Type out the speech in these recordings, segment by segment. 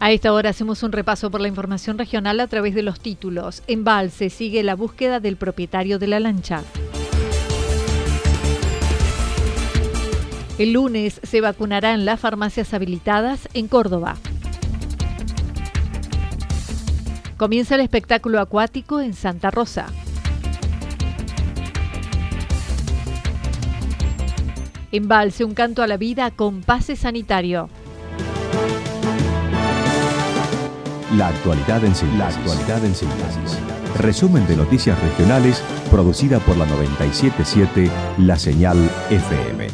A esta hora hacemos un repaso por la información regional a través de los títulos. En Valse sigue la búsqueda del propietario de la lancha. El lunes se vacunarán las farmacias habilitadas en Córdoba. Comienza el espectáculo acuático en Santa Rosa. Embalse un canto a la vida con pase sanitario. La actualidad en síntesis. Resumen de noticias regionales producida por la 977 La Señal FM.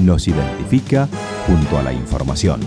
Nos identifica junto a la información.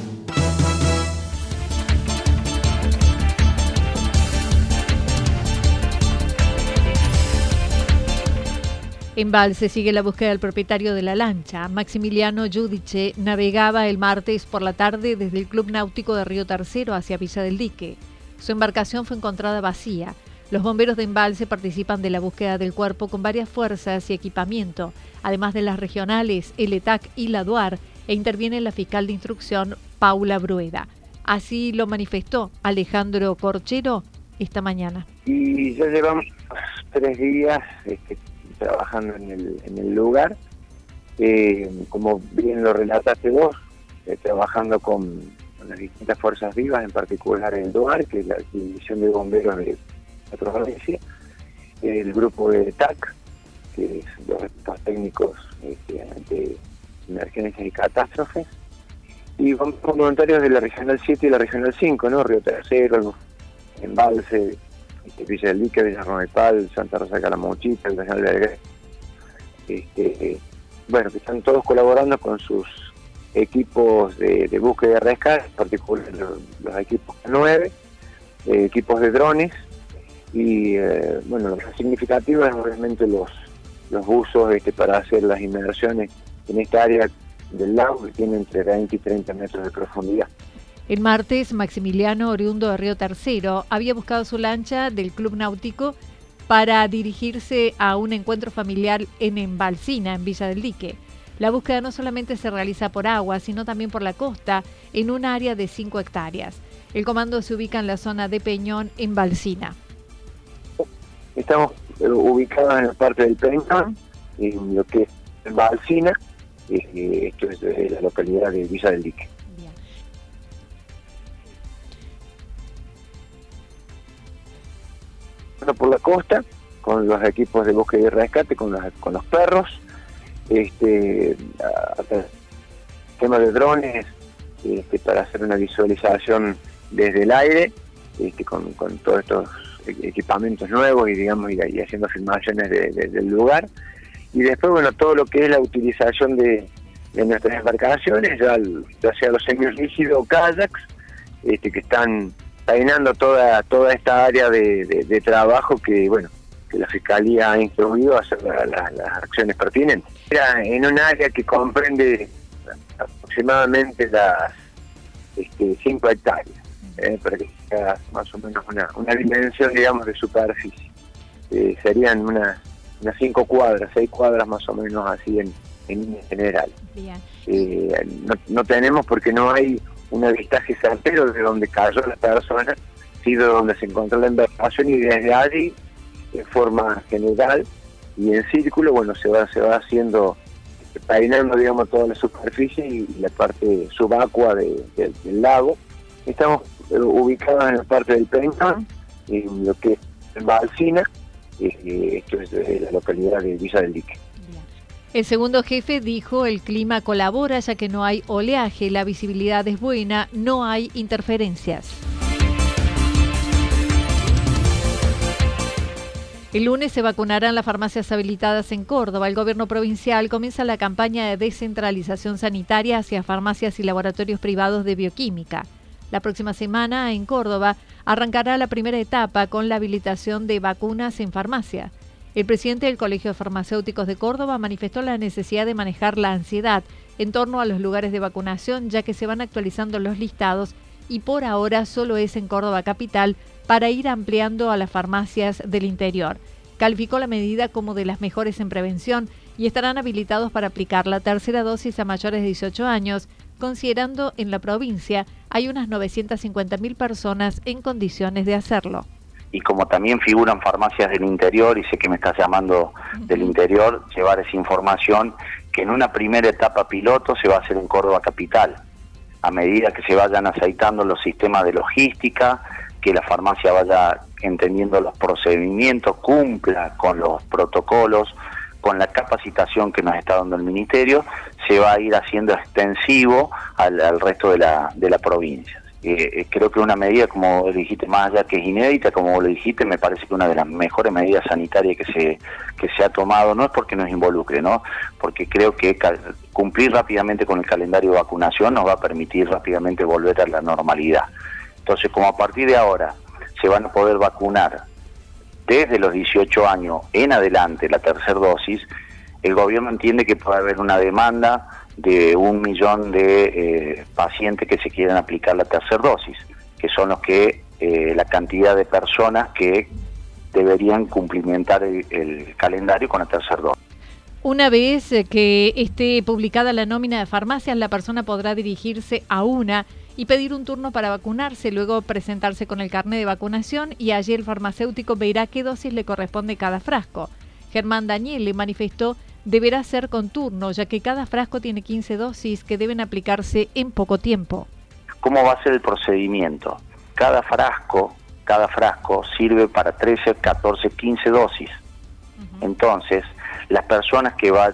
En Valse sigue la búsqueda del propietario de la lancha. Maximiliano Yudiche navegaba el martes por la tarde desde el Club Náutico de Río Tercero hacia Villa del Dique. Su embarcación fue encontrada vacía. Los bomberos de Embalse participan de la búsqueda del cuerpo con varias fuerzas y equipamiento, además de las regionales, el ETAC y la DUAR, e interviene la fiscal de instrucción Paula Brueda. Así lo manifestó Alejandro Corchero esta mañana. Y ya llevamos tres días este, trabajando en el, en el lugar. Eh, como bien lo relataste vos, eh, trabajando con, las distintas fuerzas vivas, en particular el DOAR, que es la División de Bomberos de la provincia, el grupo de TAC, que es los técnicos este, de emergencias y catástrofes, y voluntarios de la Regional 7 y la Regional 5, ¿no? Río Tercero, Embalse, este, Villa del Lique, Villa Romepal, Santa Rosa de Calamuchita, el Regional Belgrano. Este, bueno, que están todos colaborando con sus equipos de, búsqueda y rescate, en particular los, equipos 9, eh, equipos de drones, y eh, bueno, lo significativo es obviamente los, los buzos este, para hacer las inmersiones en esta área del lago que tiene entre 20 y 30 metros de profundidad. El martes, Maximiliano, oriundo de Río Tercero, había buscado su lancha del Club Náutico para dirigirse a un encuentro familiar en Embalsina, en Villa del Dique. La búsqueda no solamente se realiza por agua, sino también por la costa, en un área de 5 hectáreas. El comando se ubica en la zona de Peñón, en Balsina. Estamos eh, ubicados en la parte del Peñón, en lo que es Balsina, eh, esto es de la localidad de Villa del Dique. por la costa con los equipos de bosque y rescate, con los, con los perros, este, tema de drones este, para hacer una visualización desde el aire, este, con, todos estos equipamientos nuevos y digamos y, haciendo filmaciones del lugar. Y después, bueno, todo lo que es la utilización de, nuestras embarcaciones, ya, sea los rígidos o kayaks, este, que están peinando toda toda esta área de, trabajo que bueno que la fiscalía ha instruido a hacer las acciones pertinentes. Era en un área que comprende aproximadamente las este, 5 hectáreas, eh, para que sea más o menos una, una dimensión, digamos, de superficie. Eh, serían unas unas 5 cuadras, 6 cuadras más o menos así en, en general. Eh, no, no tenemos porque no hay un avistaje certero de donde cayó la persona sido donde se encontró la embarcación y desde allí, de forma general y en círculo, bueno, se va, se va haciendo, peinando, digamos, toda la superficie y la parte subacua del lago. Estamos eh, ubicados en la parte del Pentón, en lo que es Balsina, eh, esto es de la localidad de Villa del Dique. El segundo jefe dijo el clima colabora ya que no hay oleaje, la visibilidad es buena, no hay interferencias. El lunes se vacunarán las farmacias habilitadas en Córdoba. El gobierno provincial comienza la campaña de descentralización sanitaria hacia farmacias y laboratorios privados de bioquímica. La próxima semana, en Córdoba, arrancará la primera etapa con la habilitación de vacunas en farmacia. El presidente del Colegio de Farmacéuticos de Córdoba manifestó la necesidad de manejar la ansiedad en torno a los lugares de vacunación, ya que se van actualizando los listados y por ahora solo es en Córdoba Capital para ir ampliando a las farmacias del interior. Calificó la medida como de las mejores en prevención y estarán habilitados para aplicar la tercera dosis a mayores de 18 años considerando en la provincia hay unas 950.000 personas en condiciones de hacerlo. Y como también figuran farmacias del interior, y sé que me estás llamando del interior, llevar esa información que en una primera etapa piloto se va a hacer en Córdoba Capital. A medida que se vayan aceitando los sistemas de logística, que la farmacia vaya entendiendo los procedimientos, cumpla con los protocolos, con la capacitación que nos está dando el Ministerio, se va a ir haciendo extensivo al, resto de la, de la provincia. Eh, eh, creo que una medida, como dijiste, más allá que es inédita, como lo dijiste, me parece que una de las mejores medidas sanitarias que se, que se ha tomado, no es porque nos involucre, ¿no? porque creo que cumplir rápidamente con el calendario de vacunación nos va a permitir rápidamente volver a la normalidad. Entonces, como a partir de ahora se van a poder vacunar desde los 18 años en adelante la tercera dosis, el gobierno entiende que puede haber una demanda de un millón de eh, pacientes que se quieran aplicar la tercera dosis, que son los que eh, la cantidad de personas que deberían cumplimentar el, calendario con la tercera dosis. Una vez eh, que esté publicada la nómina de farmacias, la persona podrá dirigirse a una y pedir un turno para vacunarse, luego presentarse con el carnet de vacunación y allí el farmacéutico verá qué dosis le corresponde cada frasco. Germán Daniel le manifestó deberá ser con turno, ya que cada frasco tiene 15 dosis que deben aplicarse en poco tiempo. ¿Cómo va a ser el procedimiento? Cada frasco, cada frasco sirve para 13, 14, 15 dosis. Entonces, las personas que va,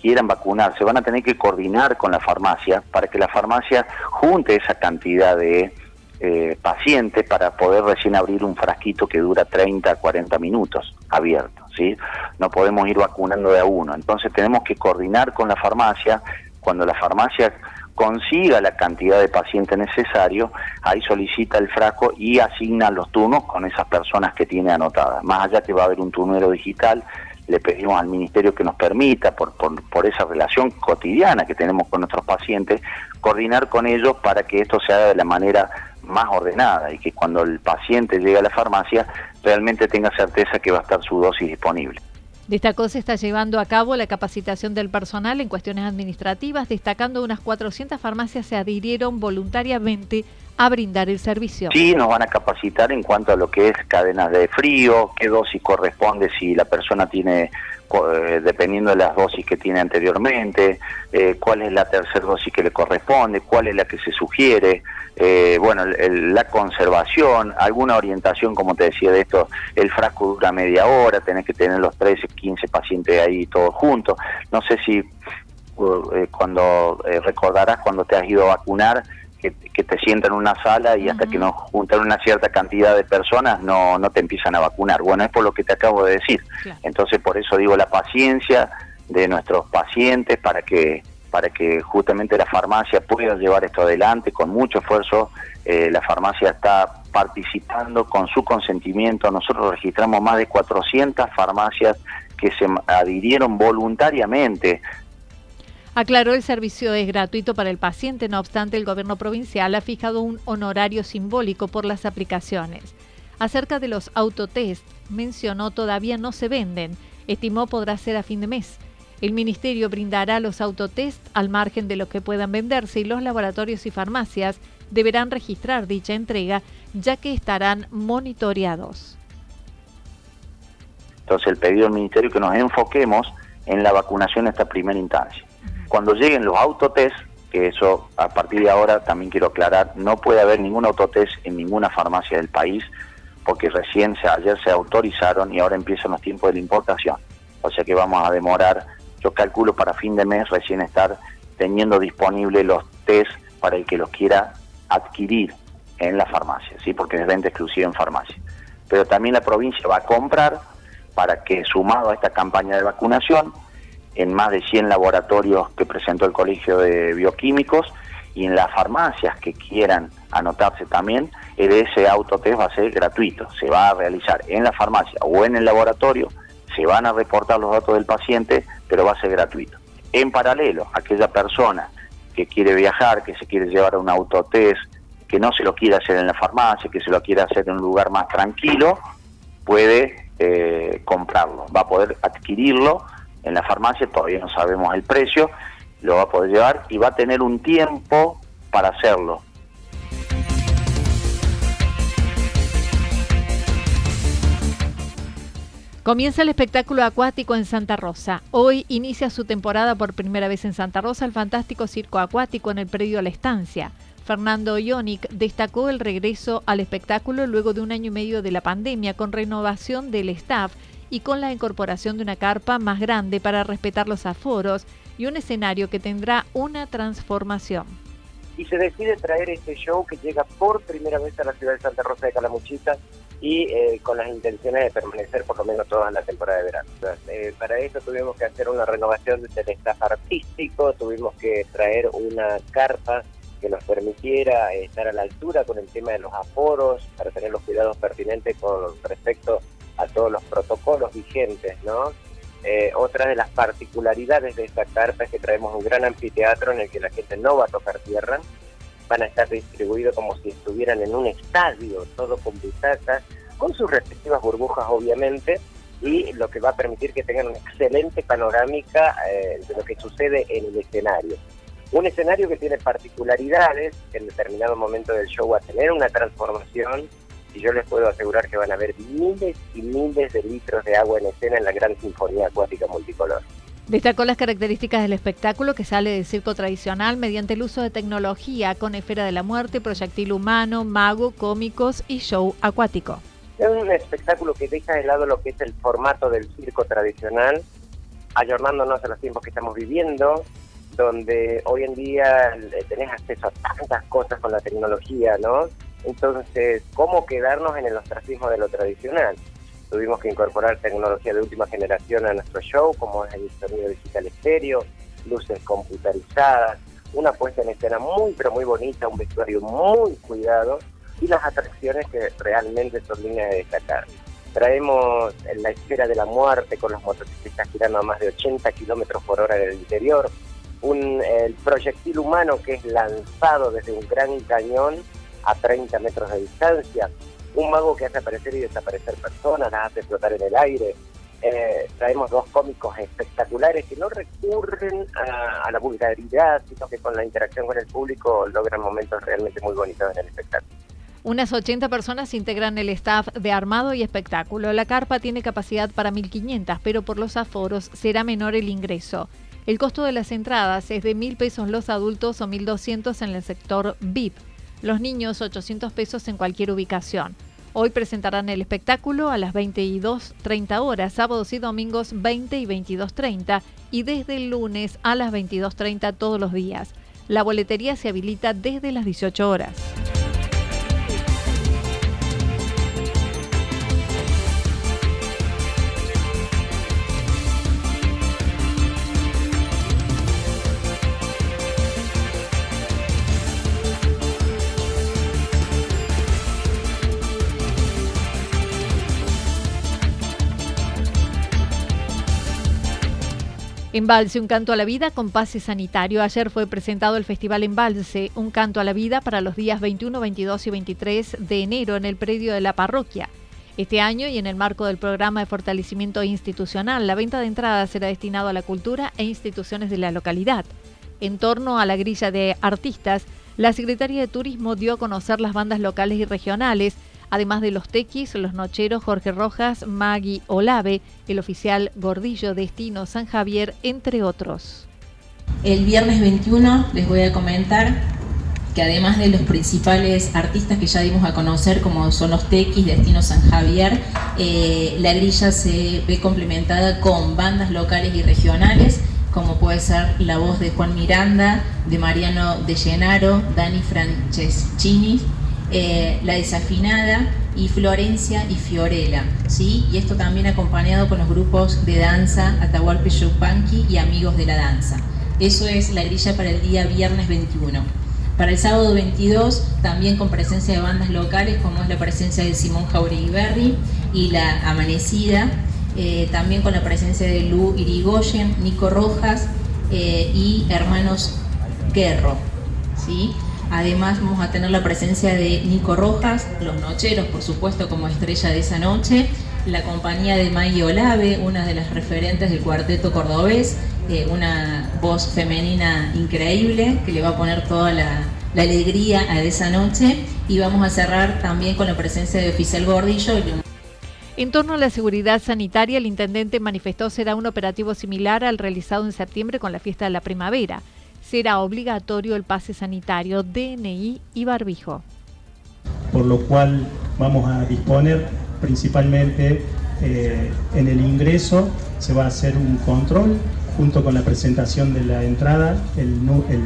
quieran vacunarse van a tener que coordinar con la farmacia para que la farmacia junte esa cantidad de eh, pacientes para poder recién abrir un frasquito que dura 30, 40 minutos abierto. ¿sí? No podemos ir vacunando de a uno. Entonces tenemos que coordinar con la farmacia. Cuando la farmacia consiga la cantidad de pacientes necesario, ahí solicita el frasco y asigna los turnos con esas personas que tiene anotadas. Más allá que va a haber un turnero digital, le pedimos al ministerio que nos permita, por, por, esa relación cotidiana que tenemos con nuestros pacientes, coordinar con ellos para que esto se haga de la manera más ordenada y que cuando el paciente llegue a la farmacia realmente tenga certeza que va a estar su dosis disponible. Destacó se está llevando a cabo la capacitación del personal en cuestiones administrativas, destacando unas 400 farmacias se adhirieron voluntariamente a brindar el servicio. Sí, nos van a capacitar en cuanto a lo que es cadenas de frío, qué dosis corresponde si la persona tiene eh, dependiendo de las dosis que tiene anteriormente, eh, cuál es la tercera dosis que le corresponde, cuál es la que se sugiere, eh, bueno, la conservación, alguna orientación, como te decía de esto, el frasco dura media hora, tenés que tener los 13, 15 pacientes ahí todos juntos. No sé si cuando recordarás cuando te has ido a vacunar, que, te sientan en una sala y hasta que no juntan una cierta cantidad de personas no, no te empiezan a vacunar. Bueno, es por lo que te acabo de decir. Entonces, por eso digo la paciencia de nuestros pacientes para que para que justamente la farmacia pueda llevar esto adelante con mucho esfuerzo. Eh, la farmacia está participando con su consentimiento. Nosotros registramos más de 400 farmacias que se adhirieron voluntariamente Aclaró el servicio es gratuito para el paciente, no obstante el gobierno provincial ha fijado un honorario simbólico por las aplicaciones. Acerca de los autotest, mencionó todavía no se venden, estimó podrá ser a fin de mes. El Ministerio brindará los autotest al margen de los que puedan venderse y los laboratorios y farmacias deberán registrar dicha entrega ya que estarán monitoreados. Entonces el pedido del Ministerio que nos enfoquemos en la vacunación en esta primera instancia. Cuando lleguen los autotest, que eso a partir de ahora también quiero aclarar, no puede haber ningún autotest en ninguna farmacia del país porque recién ayer se autorizaron y ahora empiezan los tiempos de la importación. O sea que vamos a demorar, yo calculo para fin de mes recién estar teniendo disponibles los test para el que los quiera adquirir en la farmacia, ¿sí? porque es venta exclusiva en farmacia. Pero también la provincia va a comprar para que sumado a esta campaña de vacunación, en más de 100 laboratorios que presentó el Colegio de Bioquímicos y en las farmacias que quieran anotarse también, ese autotest va a ser gratuito, se va a realizar en la farmacia o en el laboratorio, se van a reportar los datos del paciente, pero va a ser gratuito. En paralelo, aquella persona que quiere viajar, que se quiere llevar un autotest, que no se lo quiere hacer en la farmacia, que se lo quiere hacer en un lugar más tranquilo, puede eh, comprarlo, va a poder adquirirlo en la farmacia, todavía no sabemos el precio, lo va a poder llevar y va a tener un tiempo para hacerlo. Comienza el espectáculo acuático en Santa Rosa. Hoy inicia su temporada por primera vez en Santa Rosa el fantástico circo acuático en el predio La Estancia. Fernando Ionic destacó el regreso al espectáculo luego de un año y medio de la pandemia con renovación del staff y con la incorporación de una carpa más grande para respetar los aforos y un escenario que tendrá una transformación. Y se decide traer este show que llega por primera vez a la ciudad de Santa Rosa de Calamuchita y eh, con las intenciones de permanecer por lo menos toda la temporada de verano. Eh, para eso tuvimos que hacer una renovación del staff artístico, tuvimos que traer una carpa que nos permitiera estar a la altura con el tema de los aforos, para tener los cuidados pertinentes con respecto a todos los protocolos vigentes, ¿no? Eh, otra de las particularidades de esta carpa es que traemos un gran anfiteatro en el que la gente no va a tocar tierra, van a estar distribuidos como si estuvieran en un estadio, todo con butacas, con sus respectivas burbujas obviamente, y lo que va a permitir que tengan una excelente panorámica eh, de lo que sucede en el escenario. Un escenario que tiene particularidades, que en determinado momento del show va a tener una transformación, y yo les puedo asegurar que van a haber miles y miles de litros de agua en escena en la gran sinfonía acuática multicolor. Destacó las características del espectáculo que sale del circo tradicional mediante el uso de tecnología con esfera de la muerte, proyectil humano, mago, cómicos y show acuático. Es un espectáculo que deja de lado lo que es el formato del circo tradicional, ayornándonos a los tiempos que estamos viviendo, donde hoy en día tenés acceso a tantas cosas con la tecnología, ¿no? Entonces, ¿cómo quedarnos en el ostracismo de lo tradicional? Tuvimos que incorporar tecnología de última generación a nuestro show, como es el sonido digital estéreo, luces computarizadas, una puesta en escena muy, pero muy bonita, un vestuario muy cuidado y las atracciones que realmente son líneas de destacar. Traemos la esfera de la muerte con los motociclistas girando a más de 80 kilómetros por hora en el interior, un el proyectil humano que es lanzado desde un gran cañón a 30 metros de distancia, un mago que hace aparecer y desaparecer personas, las hace flotar en el aire. Eh, traemos dos cómicos espectaculares que no recurren a, la vulgaridad, sino que con la interacción con el público logran momentos realmente muy bonitos en el espectáculo. Unas 80 personas integran el staff de armado y espectáculo. La carpa tiene capacidad para 1.500, pero por los aforos será menor el ingreso. El costo de las entradas es de 1.000 pesos los adultos o 1.200 en el sector VIP. Los niños 800 pesos en cualquier ubicación. Hoy presentarán el espectáculo a las 22.30 horas, sábados y domingos 20 y 22.30 y desde el lunes a las 22.30 todos los días. La boletería se habilita desde las 18 horas. Embalse, un canto a la vida con pase sanitario. Ayer fue presentado el Festival Embalse, un canto a la vida para los días 21, 22 y 23 de enero en el predio de la parroquia. Este año y en el marco del programa de fortalecimiento institucional, la venta de entradas será destinado a la cultura e instituciones de la localidad. En torno a la grilla de artistas, la Secretaría de Turismo dio a conocer las bandas locales y regionales, además de los tequis, los nocheros Jorge Rojas, Maggie Olave, el oficial Gordillo Destino San Javier, entre otros. El viernes 21 les voy a comentar que además de los principales artistas que ya dimos a conocer, como son los Tequis, Destino San Javier, eh, la grilla se ve complementada con bandas locales y regionales, como puede ser la voz de Juan Miranda, de Mariano de Llenaro, Dani Franceschini, eh, La Desafinada y Florencia y Fiorella, ¿sí? Y esto también acompañado con los grupos de danza Atahualpe Yupanqui y Amigos de la Danza. Eso es la grilla para el día viernes 21. Para el sábado 22, también con presencia de bandas locales, como es la presencia de Simón Jauregui Berry y La Amanecida, eh, también con la presencia de Lu Irigoyen, Nico Rojas eh, y Hermanos Guerro. ¿sí? Además vamos a tener la presencia de Nico Rojas, Los Nocheros, por supuesto, como estrella de esa noche, la compañía de Maggie Olave, una de las referentes del cuarteto cordobés, eh, una voz femenina increíble que le va a poner toda la, alegría a esa noche y vamos a cerrar también con la presencia de Oficial Gordillo. En torno a la seguridad sanitaria, el intendente manifestó será un operativo similar al realizado en septiembre con la fiesta de la primavera. Será obligatorio el pase sanitario, DNI y barbijo. Por lo cual vamos a disponer principalmente eh, en el ingreso, se va a hacer un control junto con la presentación de la entrada, el,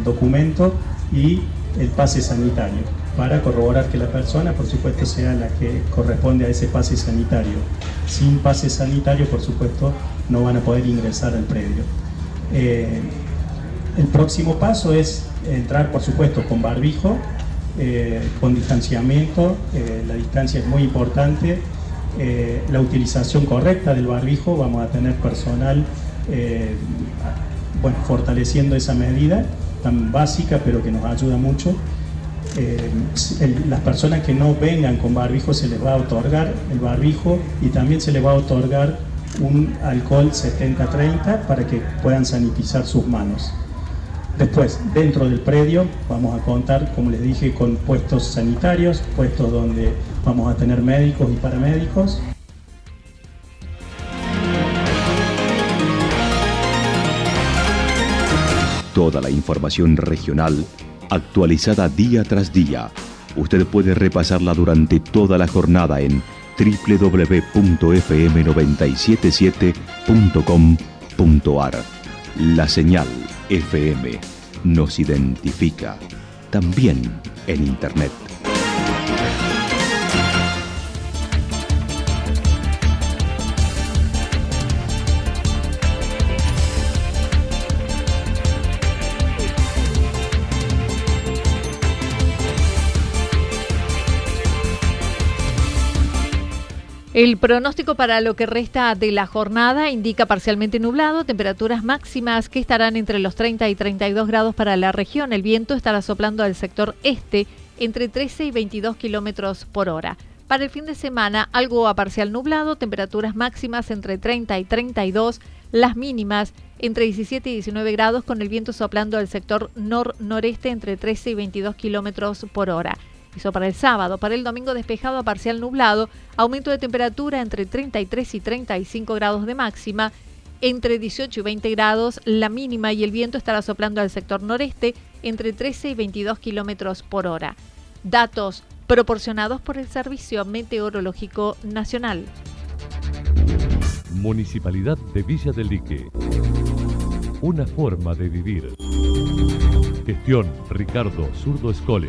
documento y el pase sanitario, para corroborar que la persona, por supuesto, sea la que corresponde a ese pase sanitario. Sin pase sanitario, por supuesto, no van a poder ingresar al predio. Eh, el próximo paso es entrar, por supuesto, con barbijo, eh, con distanciamiento, eh, la distancia es muy importante, la utilización correcta del barbijo, vamos a tener personal eh, bueno, fortaleciendo esa medida tan básica pero que nos ayuda mucho. Eh, las personas que no vengan con barbijo se les va a otorgar el barbijo y también se les va a otorgar un alcohol 70-30 para que puedan sanitizar sus manos. Después, dentro del predio, vamos a contar, como les dije, con puestos sanitarios, puestos donde vamos a tener médicos y paramédicos, Toda la información regional actualizada día tras día. Usted puede repasarla durante toda la jornada en www.fm977.com.ar. La señal FM nos identifica también en Internet. El pronóstico para lo que resta de la jornada indica parcialmente nublado, temperaturas máximas que estarán entre los 30 y 32 grados para la región. El viento estará soplando al sector este entre 13 y 22 kilómetros por hora. Para el fin de semana, algo a parcial nublado, temperaturas máximas entre 30 y 32, las mínimas entre 17 y 19 grados, con el viento soplando al sector nor-noreste entre 13 y 22 kilómetros por hora. Eso para el sábado. Para el domingo despejado a parcial nublado, aumento de temperatura entre 33 y 35 grados de máxima, entre 18 y 20 grados la mínima y el viento estará soplando al sector noreste entre 13 y 22 kilómetros por hora. Datos proporcionados por el Servicio Meteorológico Nacional. Municipalidad de Villa del Lique. Una forma de vivir. Gestión Ricardo Zurdo Escole.